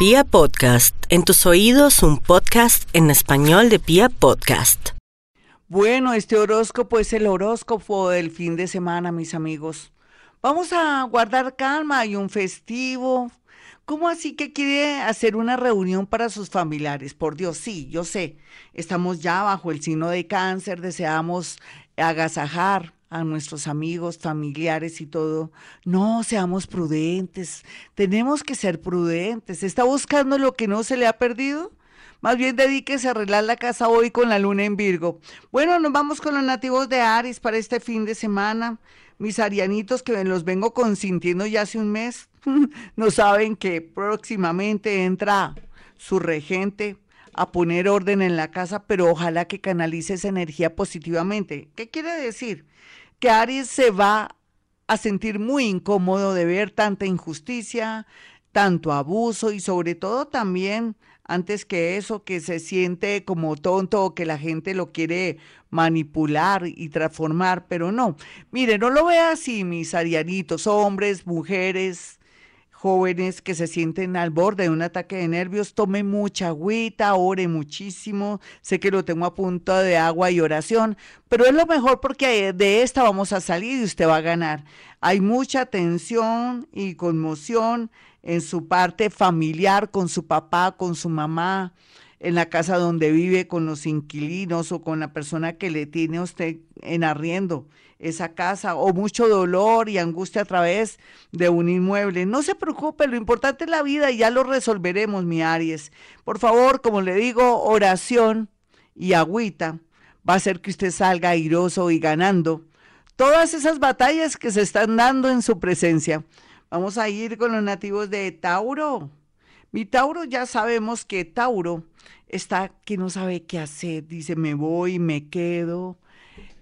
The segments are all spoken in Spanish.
Pia Podcast, en tus oídos un podcast en español de Pia Podcast. Bueno, este horóscopo es el horóscopo del fin de semana, mis amigos. Vamos a guardar calma y un festivo. ¿Cómo así que quiere hacer una reunión para sus familiares? Por Dios, sí, yo sé. Estamos ya bajo el signo de cáncer, deseamos agasajar, a nuestros amigos, familiares y todo. No, seamos prudentes. Tenemos que ser prudentes. ¿Está buscando lo que no se le ha perdido? Más bien dedíquese a arreglar la casa hoy con la luna en Virgo. Bueno, nos vamos con los nativos de Aries para este fin de semana. Mis arianitos que los vengo consintiendo ya hace un mes, no saben que próximamente entra su regente a poner orden en la casa, pero ojalá que canalice esa energía positivamente. ¿Qué quiere decir? Que Aries se va a sentir muy incómodo de ver tanta injusticia, tanto abuso y sobre todo también, antes que eso, que se siente como tonto o que la gente lo quiere manipular y transformar, pero no. Mire, no lo vea así, mis arianitos, hombres, mujeres, jóvenes que se sienten al borde de un ataque de nervios, tome mucha agüita, ore muchísimo. Sé que lo tengo a punto de agua y oración, pero es lo mejor porque de esta vamos a salir y usted va a ganar. Hay mucha tensión y conmoción en su parte familiar, con su papá, con su mamá, en la casa donde vive, con los inquilinos o con la persona que le tiene a usted en arriendo esa casa o mucho dolor y angustia a través de un inmueble. No se preocupe, lo importante es la vida y ya lo resolveremos, mi Aries. Por favor, como le digo, oración y agüita va a hacer que usted salga airoso y ganando todas esas batallas que se están dando en su presencia. Vamos a ir con los nativos de Tauro. Mi Tauro ya sabemos que Tauro está que no sabe qué hacer, dice me voy, me quedo,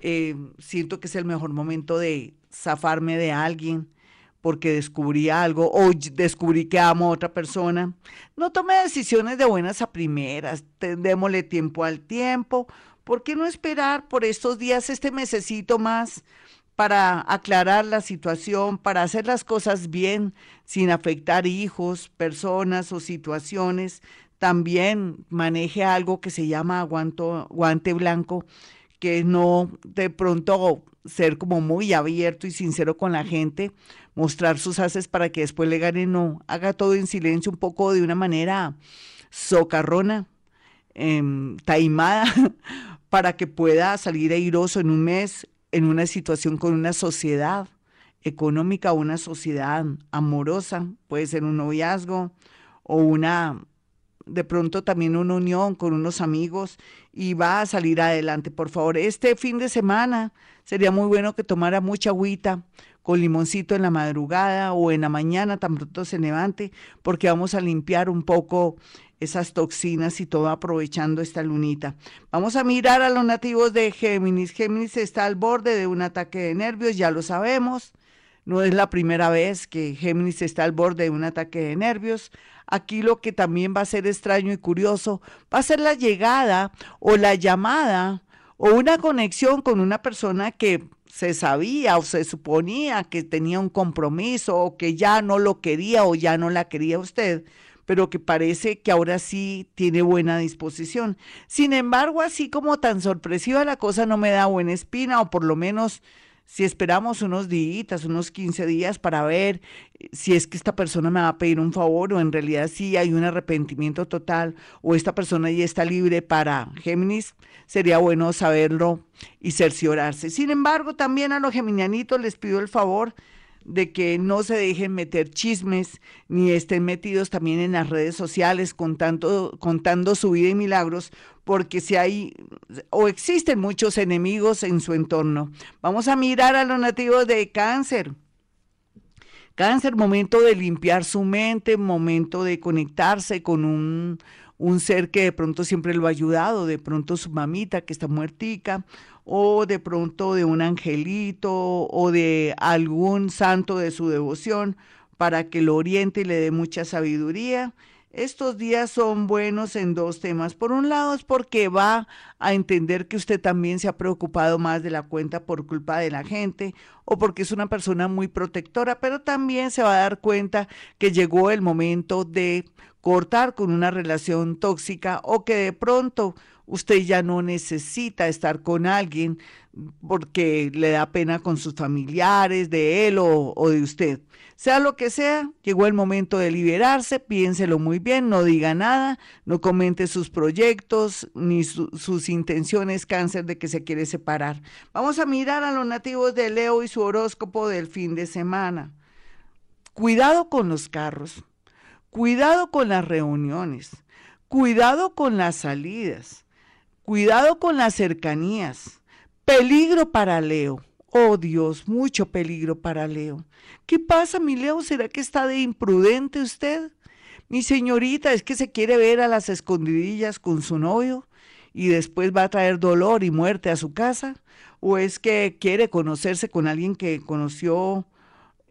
eh, siento que es el mejor momento de zafarme de alguien porque descubrí algo o descubrí que amo a otra persona. No tome decisiones de buenas a primeras, démosle tiempo al tiempo. ¿Por qué no esperar por estos días, este mesecito más, para aclarar la situación, para hacer las cosas bien, sin afectar hijos, personas o situaciones? También maneje algo que se llama guante blanco que no de pronto ser como muy abierto y sincero con la gente, mostrar sus haces para que después le gane, no, haga todo en silencio, un poco de una manera socarrona, em, taimada, para que pueda salir airoso en un mes, en una situación con una sociedad económica, una sociedad amorosa, puede ser un noviazgo o una de pronto también una unión con unos amigos y va a salir adelante. Por favor, este fin de semana sería muy bueno que tomara mucha agüita con limoncito en la madrugada o en la mañana, tan pronto se levante, porque vamos a limpiar un poco esas toxinas y todo aprovechando esta lunita. Vamos a mirar a los nativos de Géminis. Géminis está al borde de un ataque de nervios, ya lo sabemos. No es la primera vez que Géminis está al borde de un ataque de nervios. Aquí lo que también va a ser extraño y curioso va a ser la llegada o la llamada o una conexión con una persona que se sabía o se suponía que tenía un compromiso o que ya no lo quería o ya no la quería usted, pero que parece que ahora sí tiene buena disposición. Sin embargo, así como tan sorpresiva la cosa no me da buena espina o por lo menos si esperamos unos días, unos 15 días para ver eh, si es que esta persona me va a pedir un favor o en realidad sí hay un arrepentimiento total o esta persona ya está libre para Géminis, sería bueno saberlo y cerciorarse. Sin embargo, también a los geminianitos les pido el favor de que no se dejen meter chismes ni estén metidos también en las redes sociales contando, contando su vida y milagros, porque si hay o existen muchos enemigos en su entorno. Vamos a mirar a los nativos de cáncer. Cáncer, momento de limpiar su mente, momento de conectarse con un, un ser que de pronto siempre lo ha ayudado, de pronto su mamita que está muertica, o de pronto de un angelito o de algún santo de su devoción para que lo oriente y le dé mucha sabiduría. Estos días son buenos en dos temas. Por un lado es porque va a entender que usted también se ha preocupado más de la cuenta por culpa de la gente o porque es una persona muy protectora, pero también se va a dar cuenta que llegó el momento de cortar con una relación tóxica o que de pronto usted ya no necesita estar con alguien porque le da pena con sus familiares, de él o, de usted. Sea lo que sea, llegó el momento de liberarse, piénselo muy bien, no diga nada, no comente sus proyectos ni sus intenciones cáncer de que se quiere separar. Vamos a mirar a los nativos de Leo y su horóscopo del fin de semana. Cuidado con los carros, cuidado con las reuniones, cuidado con las salidas, cuidado con las cercanías. Peligro para Leo. Oh Dios, mucho peligro para Leo. ¿Qué pasa, mi Leo? ¿Será que está de imprudente usted? Mi señorita, ¿es que se quiere ver a las escondidillas con su novio y después va a traer dolor y muerte a su casa? ¿O es que quiere conocerse con alguien que conoció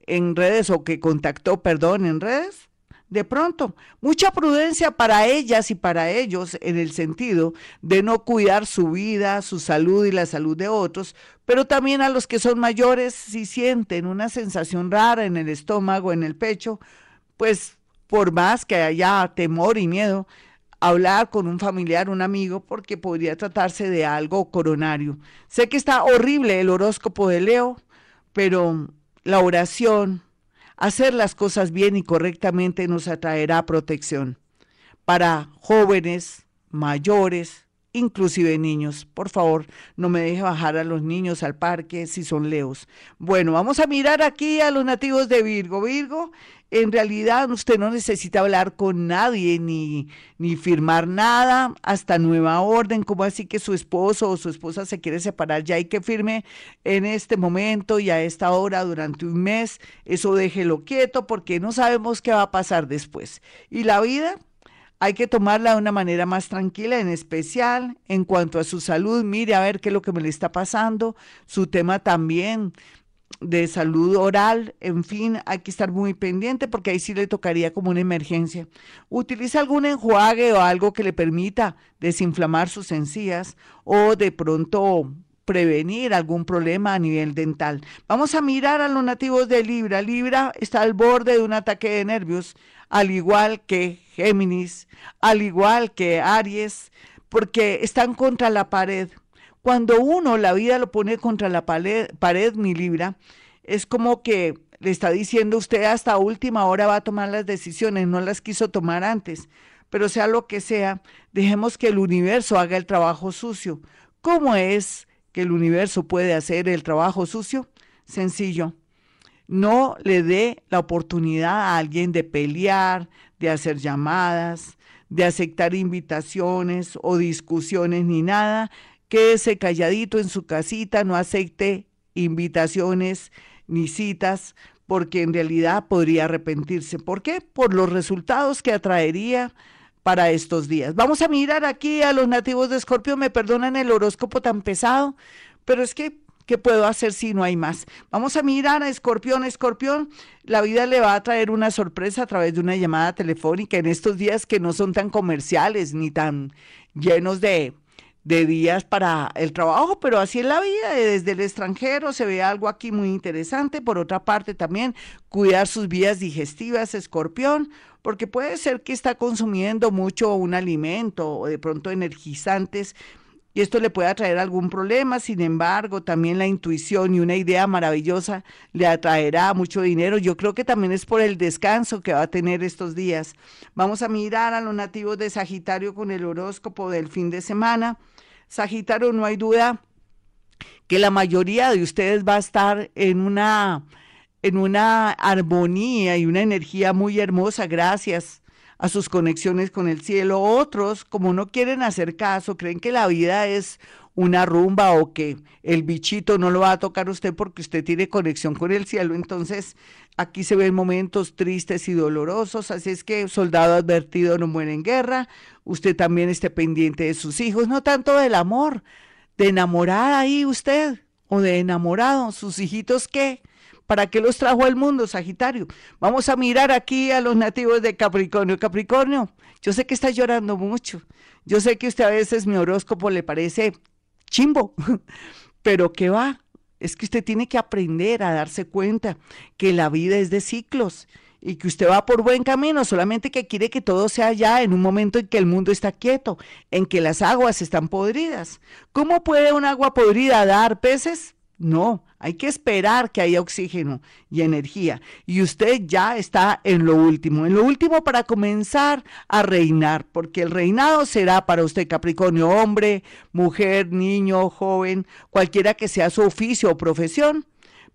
en redes o que contactó, perdón, en redes. De pronto, mucha prudencia para ellas y para ellos en el sentido de no cuidar su vida, su salud y la salud de otros, pero también a los que son mayores si sienten una sensación rara en el estómago, en el pecho, pues por más que haya temor y miedo, hablar con un familiar, un amigo, porque podría tratarse de algo coronario. Sé que está horrible el horóscopo de Leo, pero la oración, hacer las cosas bien y correctamente nos atraerá protección. Para jóvenes, mayores, inclusive niños. Por favor, no me deje bajar a los niños al parque si son leos. Bueno, vamos a mirar aquí a los nativos de Virgo. Virgo, en realidad usted no necesita hablar con nadie ni, ni firmar nada hasta nueva orden, como así que su esposo o su esposa se quiere separar, ya hay que firme en este momento y a esta hora durante un mes, eso déjelo quieto porque no sabemos qué va a pasar después. Y la vida hay que tomarla de una manera más tranquila, en especial en cuanto a su salud. Mire a ver qué es lo que me le está pasando. Su tema también de salud oral, en fin, hay que estar muy pendiente porque ahí sí le tocaría como una emergencia. Utiliza algún enjuague o algo que le permita desinflamar sus encías o de pronto prevenir algún problema a nivel dental. Vamos a mirar a los nativos de Libra. Libra está al borde de un ataque de nervios, al igual que Géminis, al igual que Aries, porque están contra la pared. Cuando uno la vida lo pone contra la pared, pared mi Libra, es como que le está diciendo usted hasta última hora va a tomar las decisiones, no las quiso tomar antes. Pero sea lo que sea, dejemos que el universo haga el trabajo sucio. ¿Cómo es que el universo puede hacer el trabajo sucio? Sencillo. No le dé la oportunidad a alguien de pelear, de hacer llamadas, de aceptar invitaciones o discusiones ni nada. Quédese calladito en su casita, no acepte invitaciones ni citas, porque en realidad podría arrepentirse. ¿Por qué? Por los resultados que atraería para estos días. Vamos a mirar aquí a los nativos de Escorpio, me perdonan el horóscopo tan pesado, pero es que, ¿qué puedo hacer si no hay más? Vamos a mirar a Escorpión, Escorpión, la vida le va a traer una sorpresa a través de una llamada telefónica en estos días que no son tan comerciales ni tan llenos de, de días para el trabajo, pero así es la vida, desde el extranjero se ve algo aquí muy interesante. Por otra parte, también cuidar sus vías digestivas, escorpión, porque puede ser que está consumiendo mucho un alimento o de pronto energizantes y esto le puede atraer algún problema. Sin embargo, también la intuición y una idea maravillosa le atraerá mucho dinero. Yo creo que también es por el descanso que va a tener estos días. Vamos a mirar a los nativos de Sagitario con el horóscopo del fin de semana. Sagitario, no hay duda que la mayoría de ustedes va a estar en una en una armonía y una energía muy hermosa gracias a sus conexiones con el cielo. Otros, como no quieren hacer caso, creen que la vida es una rumba o que el bichito no lo va a tocar usted porque usted tiene conexión con el cielo. Entonces, aquí se ven momentos tristes y dolorosos. Así es que soldado advertido no muere en guerra. Usted también esté pendiente de sus hijos, no tanto del amor, de enamorada ahí usted o de enamorado. ¿Sus hijitos qué? ¿Para qué los trajo al mundo, Sagitario? Vamos a mirar aquí a los nativos de Capricornio. Capricornio, yo sé que está llorando mucho. Yo sé que usted a veces mi horóscopo le parece chimbo, pero ¿qué va? Es que usted tiene que aprender a darse cuenta que la vida es de ciclos y que usted va por buen camino, solamente que quiere que todo sea ya en un momento en que el mundo está quieto, en que las aguas están podridas. ¿Cómo puede un agua podrida dar peces? No, hay que esperar que haya oxígeno y energía. Y usted ya está en lo último, en lo último para comenzar a reinar, porque el reinado será para usted Capricornio, hombre, mujer, niño, joven, cualquiera que sea su oficio o profesión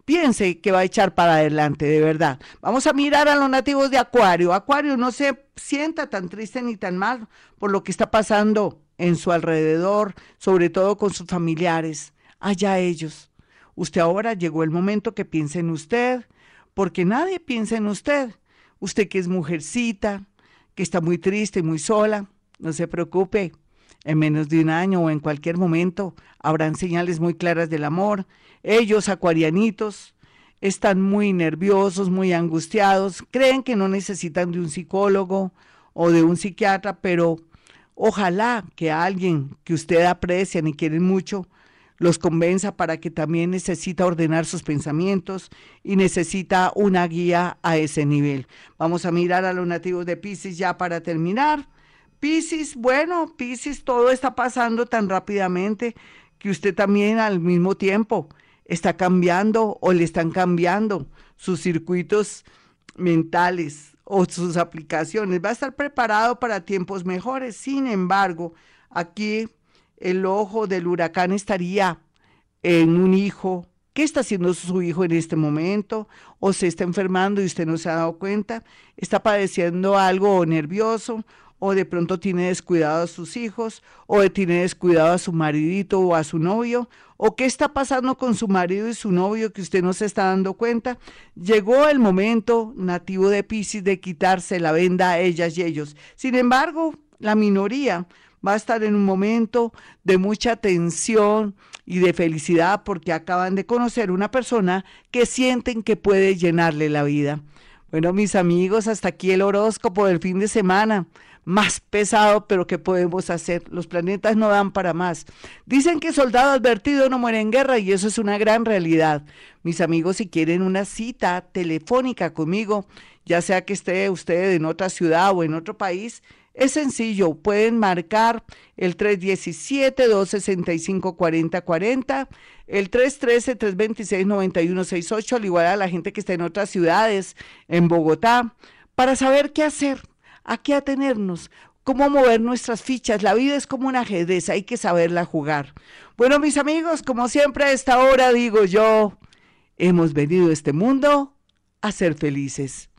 piense que va a echar para adelante, de verdad. Vamos a mirar a los nativos de Acuario. Acuario no se sienta tan triste ni tan mal por lo que está pasando en su alrededor, sobre todo con sus familiares. Allá ellos. Usted ahora llegó el momento que piense en usted, porque nadie piensa en usted. Usted que es mujercita, que está muy triste y muy sola, no se preocupe. En menos de un año o en cualquier momento habrán señales muy claras del amor ellos, acuarianitos, están muy nerviosos, muy angustiados, creen que no necesitan de un psicólogo o de un psiquiatra, pero ojalá que alguien que usted aprecia y quiere mucho los convenza para que también necesita ordenar sus pensamientos y necesita una guía a ese nivel. Vamos a mirar a los nativos de Pisces ya para terminar. Pisces, bueno, Pisces, todo está pasando tan rápidamente que usted también al mismo tiempo está cambiando o le están cambiando sus circuitos mentales o sus aplicaciones. Va a estar preparado para tiempos mejores. Sin embargo, aquí el ojo del huracán estaría en un hijo. ¿Qué está haciendo su hijo en este momento? ¿O se está enfermando y usted no se ha dado cuenta? ¿Está padeciendo algo nervioso? o de pronto tiene descuidado a sus hijos, o tiene descuidado a su maridito o a su novio, o qué está pasando con su marido y su novio que usted no se está dando cuenta. Llegó el momento nativo de Pisces de quitarse la venda a ellas y ellos. Sin embargo, la minoría va a estar en un momento de mucha tensión y de felicidad porque acaban de conocer una persona que sienten que puede llenarle la vida. Bueno, mis amigos, hasta aquí el horóscopo del fin de semana más pesado, pero ¿qué podemos hacer? Los planetas no dan para más. Dicen que soldado advertido no muere en guerra y eso es una gran realidad. Mis amigos, si quieren una cita telefónica conmigo, ya sea que esté usted en otra ciudad o en otro país, es sencillo, pueden marcar el 317-265-4040, el 313-326-9168, al igual a la gente que está en otras ciudades, en Bogotá, para saber qué hacer a qué atenernos, cómo mover nuestras fichas. La vida es como un ajedrez, hay que saberla jugar. Bueno, mis amigos, como siempre a esta hora digo yo, hemos venido a este mundo a ser felices.